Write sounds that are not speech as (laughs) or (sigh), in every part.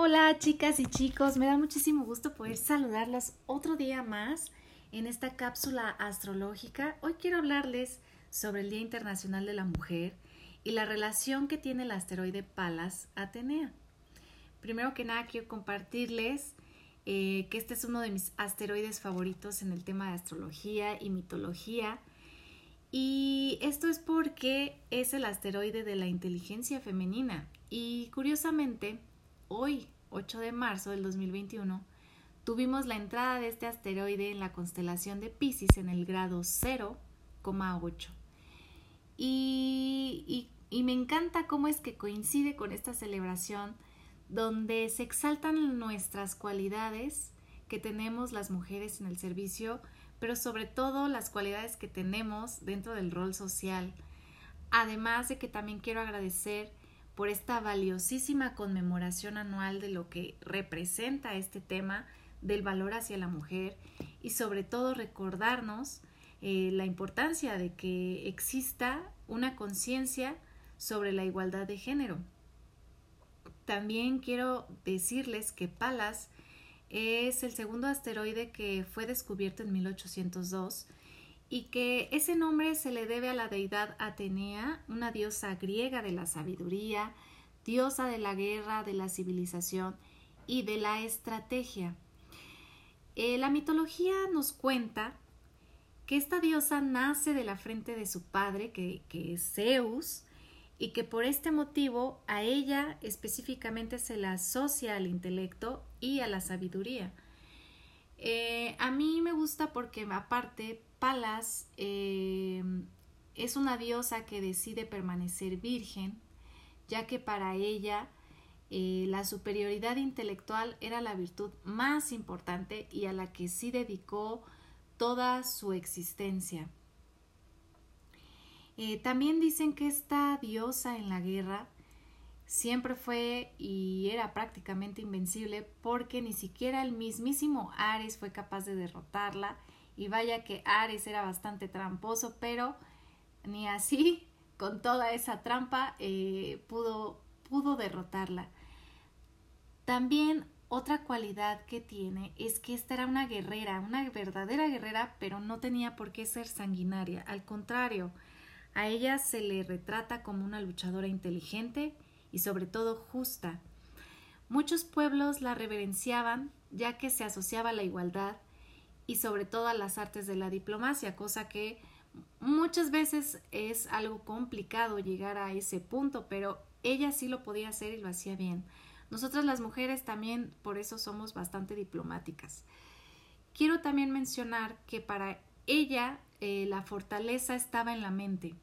Hola chicas y chicos, me da muchísimo gusto poder saludarlos otro día más en esta cápsula astrológica. Hoy quiero hablarles sobre el Día Internacional de la Mujer y la relación que tiene el asteroide Palas Atenea. Primero que nada quiero compartirles eh, que este es uno de mis asteroides favoritos en el tema de astrología y mitología. Y esto es porque es el asteroide de la inteligencia femenina. Y curiosamente, hoy, 8 de marzo del 2021, tuvimos la entrada de este asteroide en la constelación de Pisces en el grado 0,8. Y, y, me encanta cómo es que coincide con esta celebración donde se exaltan nuestras cualidades que tenemos las mujeres en el servicio, pero sobre todo las cualidades que tenemos dentro del rol social. Además de que también quiero agradecer por esta valiosísima conmemoración anual de lo que representa este tema del valor hacia la mujer y sobre todo recordarnos eh, la importancia de que exista una conciencia sobre la igualdad de género. También quiero decirles que Palas es el segundo asteroide que fue descubierto en 1802 y que ese nombre se le debe a la deidad Atenea, una diosa griega de la sabiduría, diosa de la guerra, de la civilización y de la estrategia. Eh, la mitología nos cuenta que esta diosa nace de la frente de su padre, que, es Zeus, y que por este motivo a ella específicamente se la asocia al intelecto y a la sabiduría. Eh, a mí me gusta porque aparte Palas eh, es una diosa que decide permanecer virgen, ya que para ella eh, la superioridad intelectual era la virtud más importante y a la que sí dedicó toda su existencia. Eh, también dicen que esta diosa en la guerra siempre fue y era prácticamente invencible porque ni siquiera el mismísimo Ares fue capaz de derrotarla y vaya que Ares era bastante tramposo, pero ni así, con toda esa trampa, eh, pudo, pudo derrotarla. También otra cualidad que tiene es que esta era una guerrera, una verdadera guerrera, pero no tenía por qué ser sanguinaria. Al contrario, a ella se le retrata como una luchadora inteligente y sobre todo justa. Muchos pueblos la reverenciaban ya que se asociaba a la igualdad y sobre todo las artes de la diplomacia, cosa que muchas veces es algo complicado llegar a ese punto, pero ella sí lo podía hacer y lo hacía bien. Nosotras las mujeres también por eso somos bastante diplomáticas. Quiero también mencionar que para ella eh, la fortaleza estaba en la mente,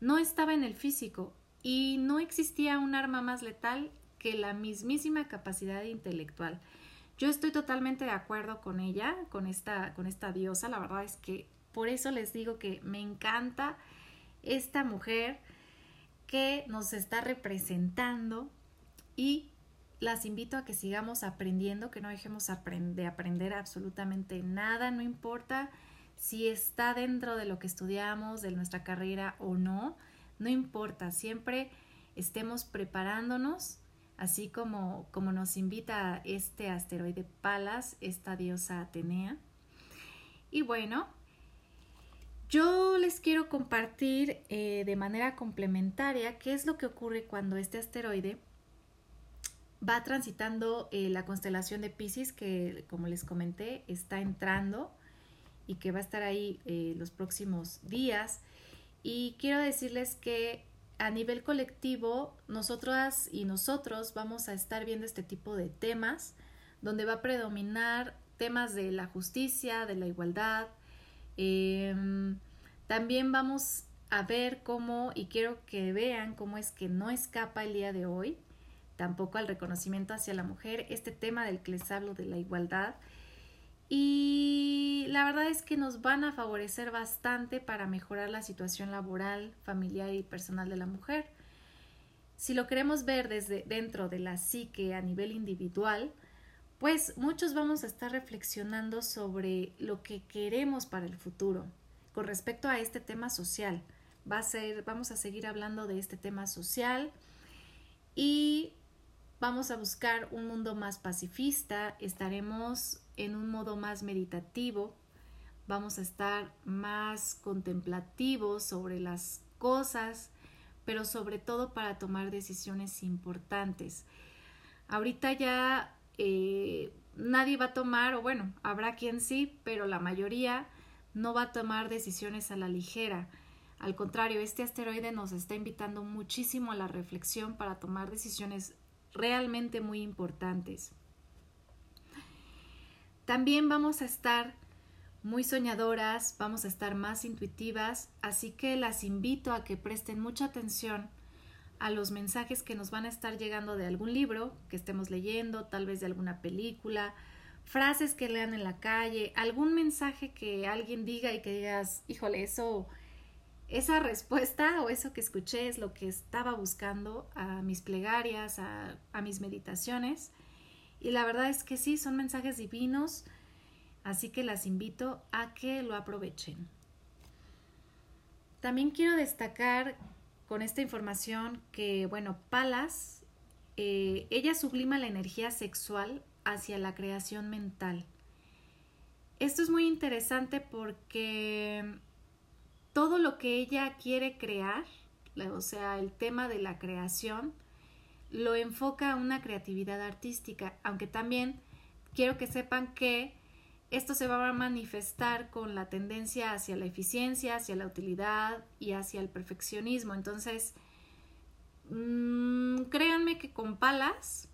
no estaba en el físico y no existía un arma más letal que la mismísima capacidad intelectual. Yo estoy totalmente de acuerdo con ella, con esta, con esta diosa. La verdad es que por eso les digo que me encanta esta mujer que nos está representando y las invito a que sigamos aprendiendo, que no dejemos de aprender absolutamente nada, no importa si está dentro de lo que estudiamos, de nuestra carrera o no, no importa, siempre estemos preparándonos así como, como nos invita este asteroide Palas, esta diosa Atenea. Y bueno, yo les quiero compartir eh, de manera complementaria qué es lo que ocurre cuando este asteroide va transitando eh, la constelación de Pisces, que como les comenté, está entrando y que va a estar ahí eh, los próximos días. Y quiero decirles que a nivel colectivo, nosotras y nosotros vamos a estar viendo este tipo de temas, donde va a predominar temas de la justicia, de la igualdad. Em, también vamos a ver cómo, y quiero que vean cómo es que no escapa el día de hoy, tampoco al reconocimiento hacia la mujer, este tema del que les hablo de la igualdad, y la verdad es que nos van a favorecer bastante para mejorar la situación laboral, familiar y personal de la mujer. Si lo queremos ver desde dentro de la psique a nivel individual, pues muchos vamos a estar reflexionando sobre lo que queremos para el futuro con respecto a este tema social. Va a ser, vamos a seguir hablando de este tema social y vamos a buscar un mundo más pacifista, estaremos en un modo más meditativo, vamos a estar más contemplativos sobre las cosas, pero sobre todo para tomar decisiones importantes. Ahorita ya eh, nadie va a tomar, o bueno, habrá quien sí, pero la mayoría no va a tomar decisiones a la ligera. Al contrario, este asteroide nos está invitando muchísimo a la reflexión para tomar decisiones realmente muy importantes. También vamos a estar muy soñadoras, vamos a estar más intuitivas, así que las invito a que presten mucha atención a los mensajes que nos van a estar llegando de algún libro que estemos leyendo, tal vez de alguna película, frases que lean en la calle, algún mensaje que alguien diga y que digas, híjole, eso, esa respuesta o eso que escuché es lo que estaba buscando a mis plegarias, a, a mis meditaciones. Y la verdad es que sí, son mensajes divinos, así que las invito a que lo aprovechen. También quiero destacar con esta información que, bueno, Palas, eh, ella sublima la energía sexual hacia la creación mental. Esto es muy interesante porque todo lo que ella quiere crear, o sea, el tema de la creación, lo enfoca a una creatividad artística, aunque también quiero que sepan que esto se va a manifestar con la tendencia hacia la eficiencia, hacia la utilidad y hacia el perfeccionismo. Entonces, mmm, créanme que con palas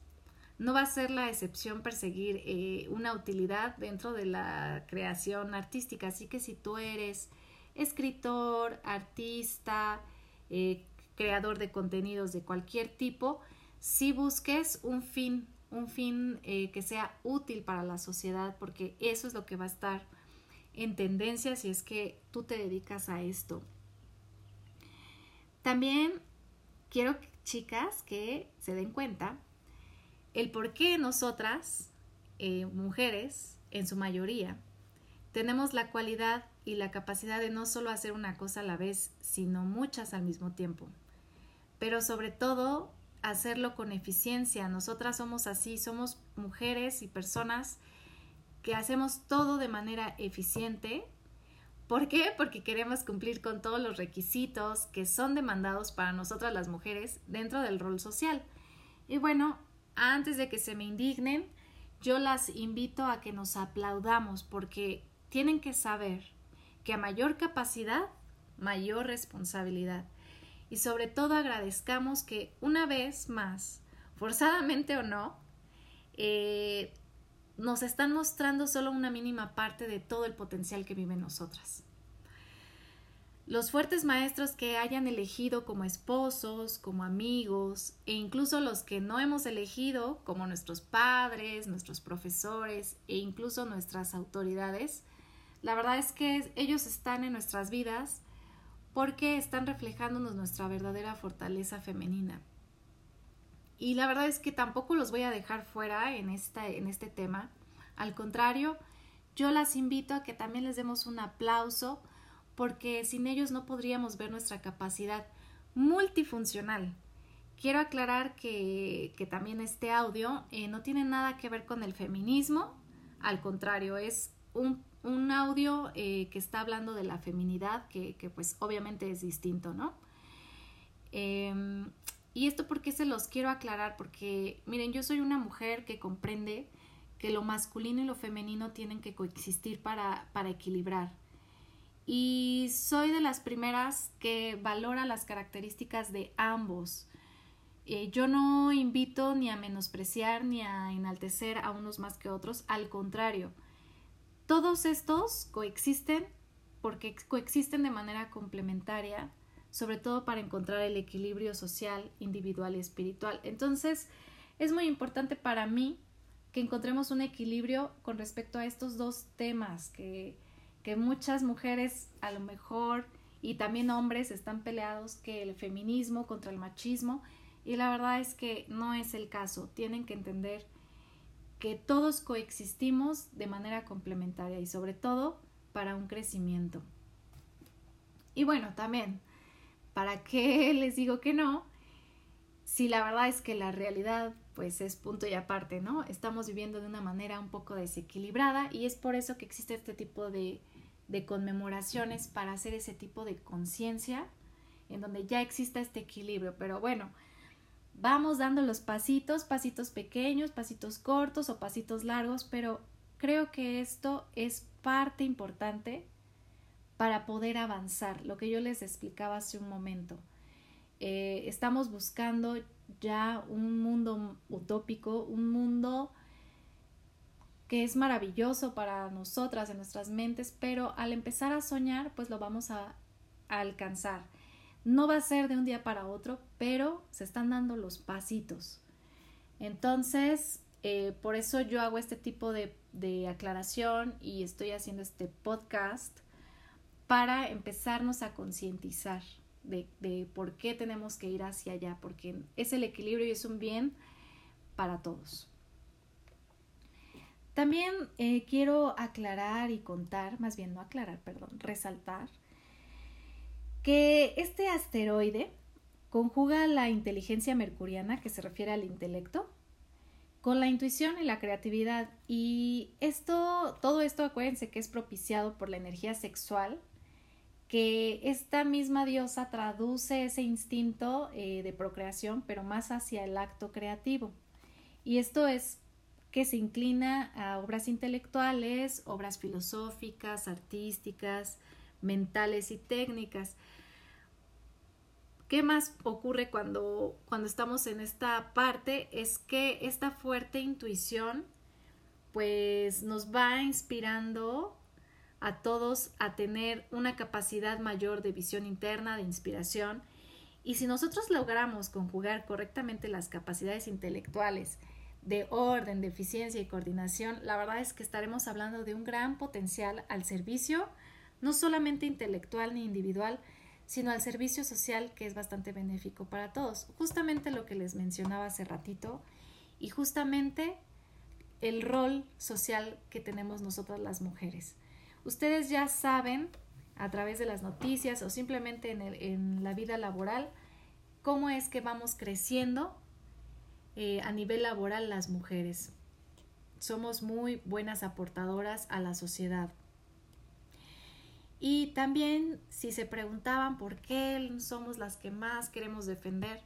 no va a ser la excepción perseguir eh, una utilidad dentro de la creación artística. Así que si tú eres escritor, artista, eh, creador de contenidos de cualquier tipo, si busques un fin, un fin eh, que sea útil para la sociedad, porque eso es lo que va a estar en tendencia si es que tú te dedicas a esto. También quiero, chicas, que se den cuenta el por qué nosotras, eh, mujeres, en su mayoría, tenemos la cualidad y la capacidad de no solo hacer una cosa a la vez, sino muchas al mismo tiempo. Pero sobre todo, hacerlo con eficiencia. Nosotras somos así, somos mujeres y personas que hacemos todo de manera eficiente. ¿Por qué? Porque queremos cumplir con todos los requisitos que son demandados para nosotras las mujeres dentro del rol social. Y bueno, antes de que se me indignen, yo las invito a que nos aplaudamos porque tienen que saber que a mayor capacidad, mayor responsabilidad. Y sobre todo agradezcamos que una vez más, forzadamente o no, eh, nos están mostrando solo una mínima parte de todo el potencial que vive en nosotras. Los fuertes maestros que hayan elegido como esposos, como amigos e incluso los que no hemos elegido como nuestros padres, nuestros profesores e incluso nuestras autoridades, la verdad es que ellos están en nuestras vidas porque están reflejándonos nuestra verdadera fortaleza femenina. Y la verdad es que tampoco los voy a dejar fuera en, esta, en este tema. Al contrario, yo las invito a que también les demos un aplauso porque sin ellos no podríamos ver nuestra capacidad multifuncional. Quiero aclarar que, también este audio eh, no tiene nada que ver con el feminismo, al contrario, es un, audio eh, que está hablando de la feminidad, que, pues obviamente es distinto, ¿no? Em, y esto porque se los quiero aclarar, porque miren, yo soy una mujer que comprende que lo masculino y lo femenino tienen que coexistir para, para equilibrar y soy de las primeras que valora las características de ambos. Eh, yo no invito ni a menospreciar ni a enaltecer a unos más que otros, al contrario, todos estos coexisten porque coexisten de manera complementaria, sobre todo para encontrar el equilibrio social, individual y espiritual. Entonces, es muy importante para mí que encontremos un equilibrio con respecto a estos dos temas que que muchas mujeres a lo mejor y también hombres están peleados que el feminismo contra el machismo y la verdad es que no es el caso. Tienen que entender que todos coexistimos de manera complementaria y sobre todo para un crecimiento. Y bueno, también, ¿para qué (laughs) les digo que no? Si la verdad es que la realidad pues es punto y aparte, ¿no? Estamos viviendo de una manera un poco desequilibrada y es por eso que existe este tipo de, de conmemoraciones para hacer ese tipo de conciencia en donde ya exista este equilibrio. Pero bueno, vamos dando los pasitos, pasitos pequeños, pasitos cortos o pasitos largos, pero creo que esto es parte importante para poder avanzar, lo que yo les explicaba hace un momento. Eh, estamos buscando ya un mundo utópico, un mundo que es maravilloso para nosotras, en nuestras mentes, pero al empezar a soñar, pues lo vamos a, alcanzar. No va a ser de un día para otro, pero se están dando los pasitos. Entonces, eh, por eso yo hago este tipo de, de aclaración y estoy haciendo este podcast para empezarnos a concientizar de, por qué tenemos que ir hacia allá, porque es el equilibrio y es un bien para todos. También eh, quiero aclarar y contar, más bien no aclarar, perdón, resaltar, que este asteroide conjuga la inteligencia mercuriana, que se refiere al intelecto, con la intuición y la creatividad. Y esto, todo esto, acuérdense que es propiciado por la energía sexual que esta misma diosa traduce ese instinto eh, de procreación, pero más hacia el acto creativo. Y esto es que se inclina a obras intelectuales, obras filosóficas, artísticas, mentales y técnicas. ¿Qué más ocurre cuando, cuando estamos en esta parte? Es que esta fuerte intuición pues nos va inspirando a todos a tener una capacidad mayor de visión interna, de inspiración. Y si nosotros logramos conjugar correctamente las capacidades intelectuales de orden, de eficiencia y coordinación, la verdad es que estaremos hablando de un gran potencial al servicio, no solamente intelectual ni individual, sino al servicio social que es bastante benéfico para todos. Justamente lo que les mencionaba hace ratito y justamente el rol social que tenemos nosotras las mujeres. Ustedes ya saben a través de las noticias o simplemente en, la vida laboral cómo es que vamos creciendo eh, a nivel laboral las mujeres. Somos muy buenas aportadoras a la sociedad. Y también si se preguntaban por qué somos las que más queremos defender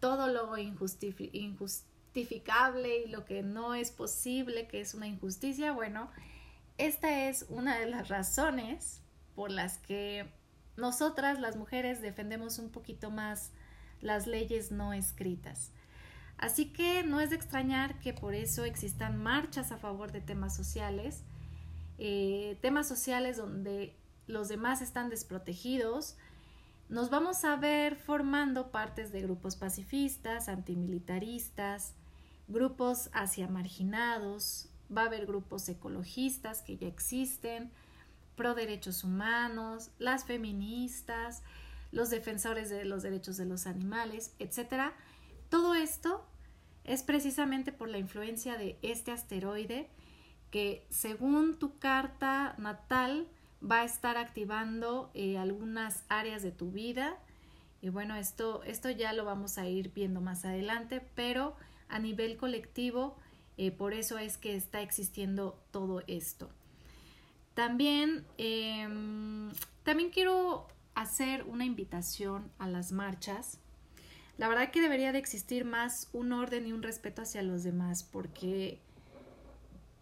todo lo injustificable y lo que no es posible, que es una injusticia, bueno, esta es una de las razones por las que nosotras las mujeres defendemos un poquito más las leyes no escritas. Así que no es de extrañar que por eso existan marchas a favor de temas sociales, eh, temas sociales donde los demás están desprotegidos. Nos vamos a ver formando partes de grupos pacifistas, antimilitaristas, grupos hacia marginados, va a haber grupos ecologistas que ya existen, pro derechos humanos, las feministas, los defensores de los derechos de los animales, etc. Todo esto es precisamente por la influencia de este asteroide que según tu carta natal va a estar activando eh, algunas áreas de tu vida. Y bueno, esto, esto ya lo vamos a ir viendo más adelante, pero a nivel colectivo eh, por eso es que está existiendo todo esto. También, em, también quiero hacer una invitación a las marchas. La verdad que debería de existir más un orden y un respeto hacia los demás porque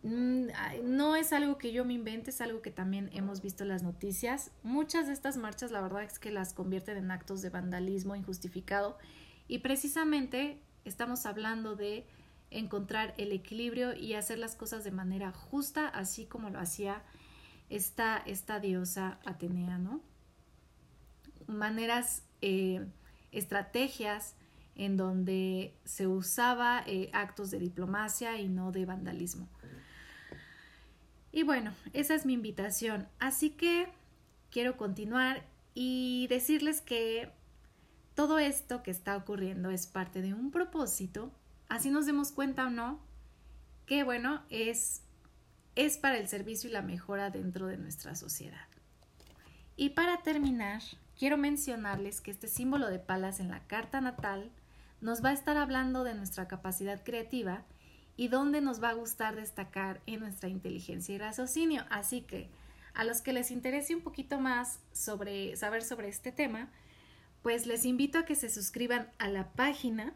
no es algo que yo me invente, es algo que también hemos visto en las noticias. Muchas de estas marchas la verdad es que las convierten en actos de vandalismo injustificado y precisamente estamos hablando de encontrar el equilibrio y hacer las cosas de manera justa, así como lo hacía esta, esta diosa Atenea, ¿no? Maneras, eh, estrategias en donde se usaba eh, actos de diplomacia y no de vandalismo. Y bueno, esa es mi invitación. Así que quiero continuar y decirles que todo esto que está ocurriendo es parte de un propósito así nos demos cuenta o no, que bueno, es, es para el servicio y la mejora dentro de nuestra sociedad. Y para terminar, quiero mencionarles que este símbolo de palas en la carta natal nos va a estar hablando de nuestra capacidad creativa y dónde nos va a gustar destacar en nuestra inteligencia y raciocinio. Así que a los que les interese un poquito más sobre saber sobre este tema, pues les invito a que se suscriban a la página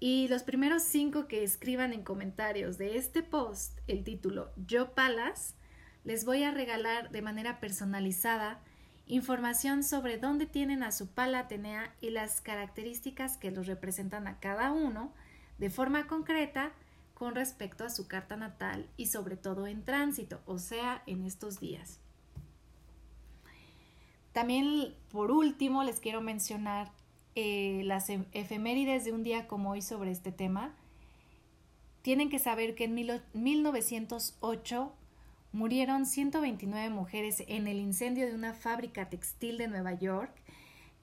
y los primeros cinco que escriban en comentarios de este post el título Yo Palas, les voy a regalar de manera personalizada información sobre dónde tienen a su pala Atenea y las características que los representan a cada uno de forma concreta con respecto a su carta natal y sobre todo en tránsito, o sea, en estos días. También, por último, les quiero mencionar eh, las e-, efemérides de un día como hoy sobre este tema. Tienen que saber que en 1908 murieron 129 mujeres en el incendio de una fábrica textil de Nueva York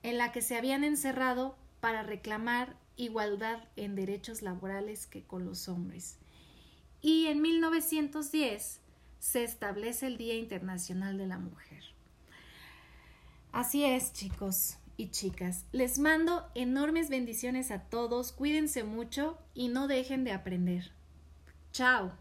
en la que se habían encerrado para reclamar igualdad en derechos laborales que con los hombres. Y en 1910 se establece el Día Internacional de la Mujer. Así es, chicos y chicas. Les mando enormes bendiciones a todos, cuídense mucho y no dejen de aprender. Chao.